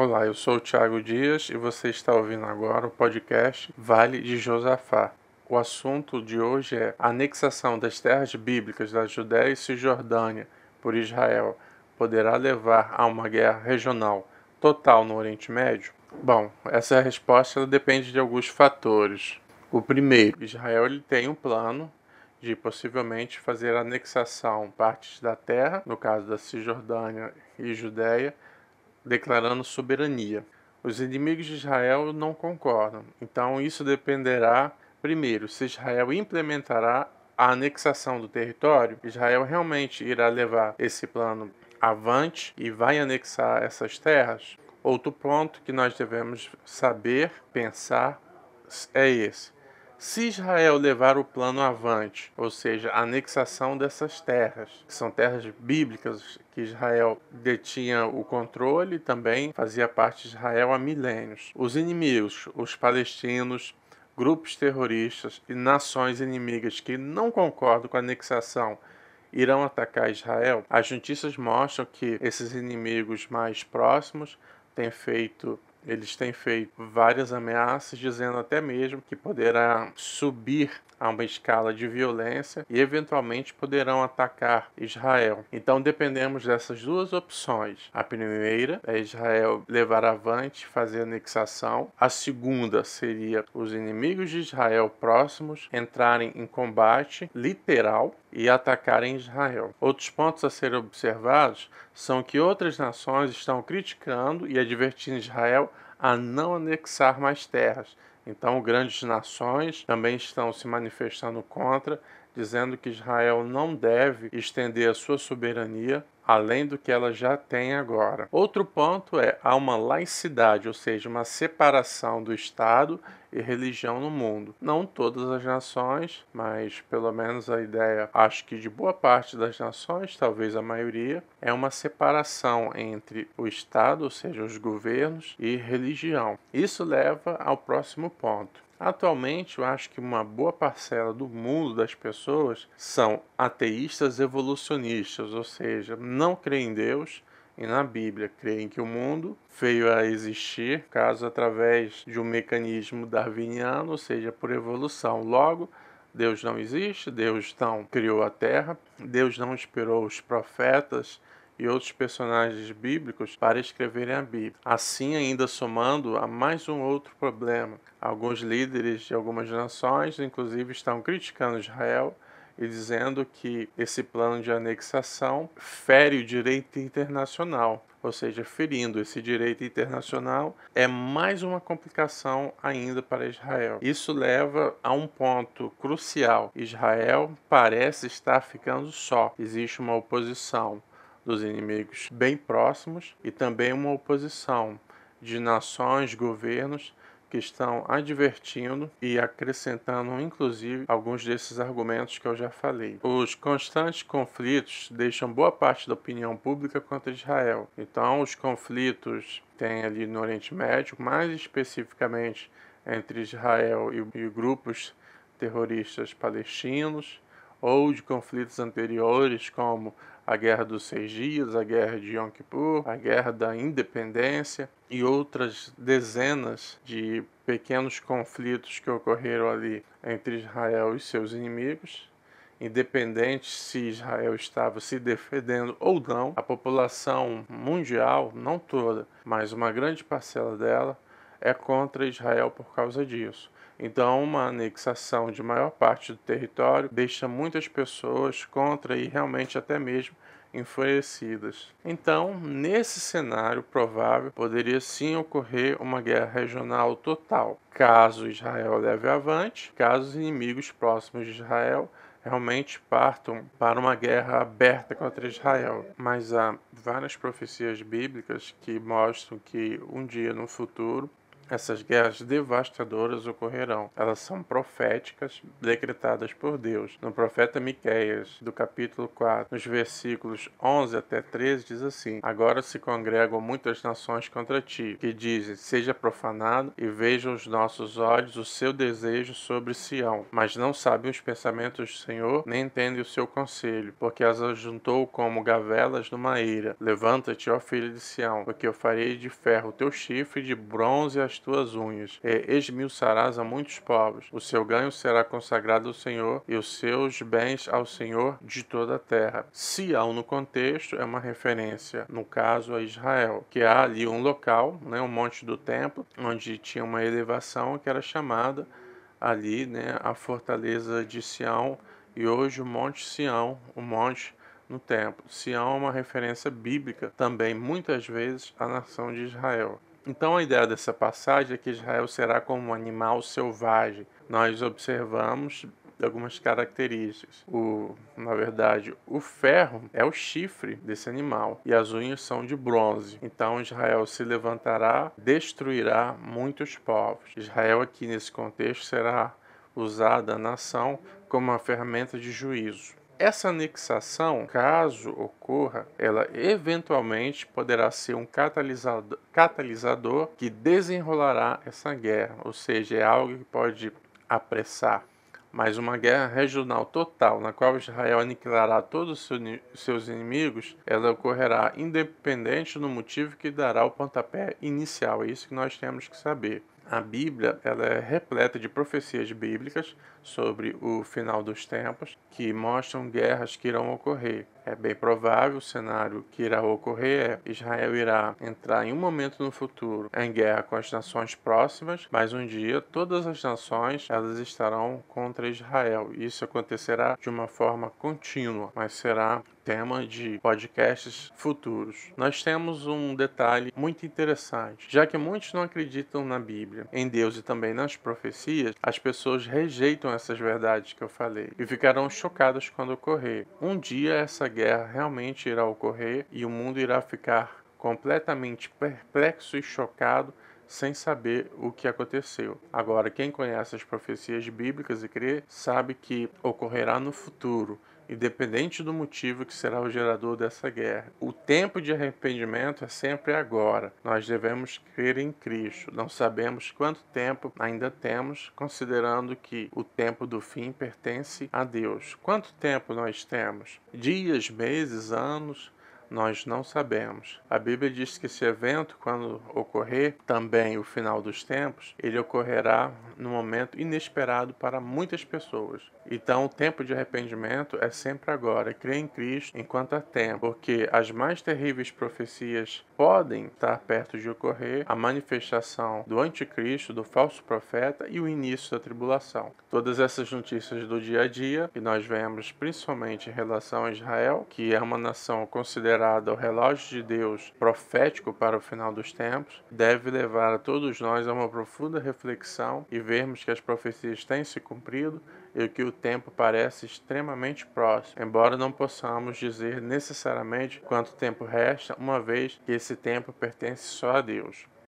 Olá, eu sou o Thiago Dias e você está ouvindo agora o podcast Vale de Josafá. O assunto de hoje é a anexação das terras bíblicas da Judéia e Cisjordânia por Israel poderá levar a uma guerra regional total no Oriente Médio? Bom, essa resposta depende de alguns fatores. O primeiro, Israel ele tem um plano de possivelmente fazer a anexação partes da terra, no caso da Cisjordânia e Judéia, declarando soberania. Os inimigos de Israel não concordam, então isso dependerá, primeiro, se Israel implementará a anexação do território. Israel realmente irá levar esse plano avante e vai anexar essas terras. Outro ponto que nós devemos saber, pensar, é esse. Se Israel levar o plano avante, ou seja, a anexação dessas terras, que são terras bíblicas que Israel detinha o controle, também fazia parte de Israel há milênios. Os inimigos, os palestinos, grupos terroristas e nações inimigas que não concordam com a anexação irão atacar Israel, as notícias mostram que esses inimigos mais próximos têm feito eles têm feito várias ameaças, dizendo até mesmo que poderá subir a uma escala de violência e eventualmente poderão atacar Israel. Então dependemos dessas duas opções. A primeira é Israel levar avante, fazer anexação. A segunda seria os inimigos de Israel próximos entrarem em combate literal e atacarem Israel. Outros pontos a serem observados são que outras nações estão criticando e advertindo Israel a não anexar mais terras então, grandes nações também estão se manifestando contra, dizendo que Israel não deve estender a sua soberania além do que ela já tem agora. Outro ponto é há uma laicidade, ou seja, uma separação do Estado e religião no mundo. Não todas as nações, mas pelo menos a ideia, acho que de boa parte das nações, talvez a maioria, é uma separação entre o Estado, ou seja, os governos, e religião. Isso leva ao próximo ponto. Atualmente, eu acho que uma boa parcela do mundo das pessoas são ateístas evolucionistas, ou seja, não creem em Deus e na Bíblia, creem que o mundo veio a existir, caso através de um mecanismo darwiniano, ou seja, por evolução. Logo, Deus não existe, Deus não criou a Terra, Deus não inspirou os profetas e outros personagens bíblicos para escreverem a Bíblia. Assim, ainda somando a mais um outro problema. Alguns líderes de algumas nações, inclusive, estão criticando Israel e dizendo que esse plano de anexação fere o direito internacional, ou seja, ferindo esse direito internacional é mais uma complicação ainda para Israel. Isso leva a um ponto crucial. Israel parece estar ficando só. Existe uma oposição dos inimigos bem próximos e também uma oposição de nações, governos que estão advertindo e acrescentando, inclusive, alguns desses argumentos que eu já falei. Os constantes conflitos deixam boa parte da opinião pública contra Israel. Então, os conflitos tem ali no Oriente Médio, mais especificamente entre Israel e, e grupos terroristas palestinos, ou de conflitos anteriores, como a Guerra dos Seis Dias, a Guerra de Yom Kippur, a Guerra da Independência e outras dezenas de pequenos conflitos que ocorreram ali entre Israel e seus inimigos. Independente se Israel estava se defendendo ou não, a população mundial, não toda, mas uma grande parcela dela, é contra Israel por causa disso. Então, uma anexação de maior parte do território deixa muitas pessoas contra e realmente até mesmo enfurecidas. Então, nesse cenário provável, poderia sim ocorrer uma guerra regional total, caso Israel leve avante, caso os inimigos próximos de Israel realmente partam para uma guerra aberta contra Israel. Mas há várias profecias bíblicas que mostram que um dia no futuro essas guerras devastadoras ocorrerão. Elas são proféticas, decretadas por Deus. No profeta Miqueias, do capítulo 4, nos versículos 11 até 13, diz assim: Agora se congregam muitas nações contra ti, que dizem: Seja profanado e vejam os nossos olhos o seu desejo sobre Sião, mas não sabem os pensamentos do Senhor, nem entendem o seu conselho, porque as ajuntou como gavelas numa ira. Levanta-te, ó filho de Sião, porque eu farei de ferro o teu chifre, de bronze as tuas unhas, e esmiuçarás a muitos povos. O seu ganho será consagrado ao Senhor, e os seus bens ao Senhor de toda a terra. Sião, no contexto, é uma referência, no caso, a Israel, que há ali um local, né, um monte do templo, onde tinha uma elevação que era chamada ali, né, a fortaleza de Sião, e hoje o Monte Sião, o monte no templo. Sião é uma referência bíblica também, muitas vezes, à nação de Israel. Então a ideia dessa passagem é que Israel será como um animal selvagem. Nós observamos algumas características. O, na verdade, o ferro é o chifre desse animal e as unhas são de bronze. Então Israel se levantará, destruirá muitos povos. Israel aqui nesse contexto será usada a nação como uma ferramenta de juízo. Essa anexação, caso ocorra, ela eventualmente poderá ser um catalisador, catalisador que desenrolará essa guerra, ou seja, é algo que pode apressar. Mas uma guerra regional total, na qual Israel aniquilará todos os seus inimigos, ela ocorrerá independente do motivo que dará o pontapé inicial. É isso que nós temos que saber. A Bíblia ela é repleta de profecias bíblicas sobre o final dos tempos que mostram guerras que irão ocorrer. É bem provável o cenário que irá ocorrer é Israel irá entrar em um momento no futuro em guerra com as nações próximas, mas um dia todas as nações elas estarão contra Israel. Isso acontecerá de uma forma contínua, mas será tema de podcasts futuros. Nós temos um detalhe muito interessante. Já que muitos não acreditam na Bíblia, em Deus e também nas profecias, as pessoas rejeitam essas verdades que eu falei e ficarão chocadas quando ocorrer. Um dia essa guerra realmente irá ocorrer e o mundo irá ficar completamente perplexo e chocado sem saber o que aconteceu. Agora, quem conhece as profecias bíblicas e crê, sabe que ocorrerá no futuro independente do motivo que será o gerador dessa guerra. O tempo de arrependimento é sempre agora. Nós devemos crer em Cristo. Não sabemos quanto tempo ainda temos, considerando que o tempo do fim pertence a Deus. Quanto tempo nós temos? Dias, meses, anos? nós não sabemos. A Bíblia diz que esse evento, quando ocorrer também o final dos tempos, ele ocorrerá num momento inesperado para muitas pessoas. Então, o tempo de arrependimento é sempre agora. Crer em Cristo enquanto há tempo, porque as mais terríveis profecias podem estar perto de ocorrer a manifestação do anticristo, do falso profeta e o início da tribulação. Todas essas notícias do dia a dia que nós vemos principalmente em relação a Israel, que é uma nação considerada o relógio de Deus profético para o final dos tempos, deve levar a todos nós a uma profunda reflexão e vermos que as profecias têm se cumprido e que o tempo parece extremamente próximo, embora não possamos dizer necessariamente quanto tempo resta, uma vez que esse tempo pertence só a Deus.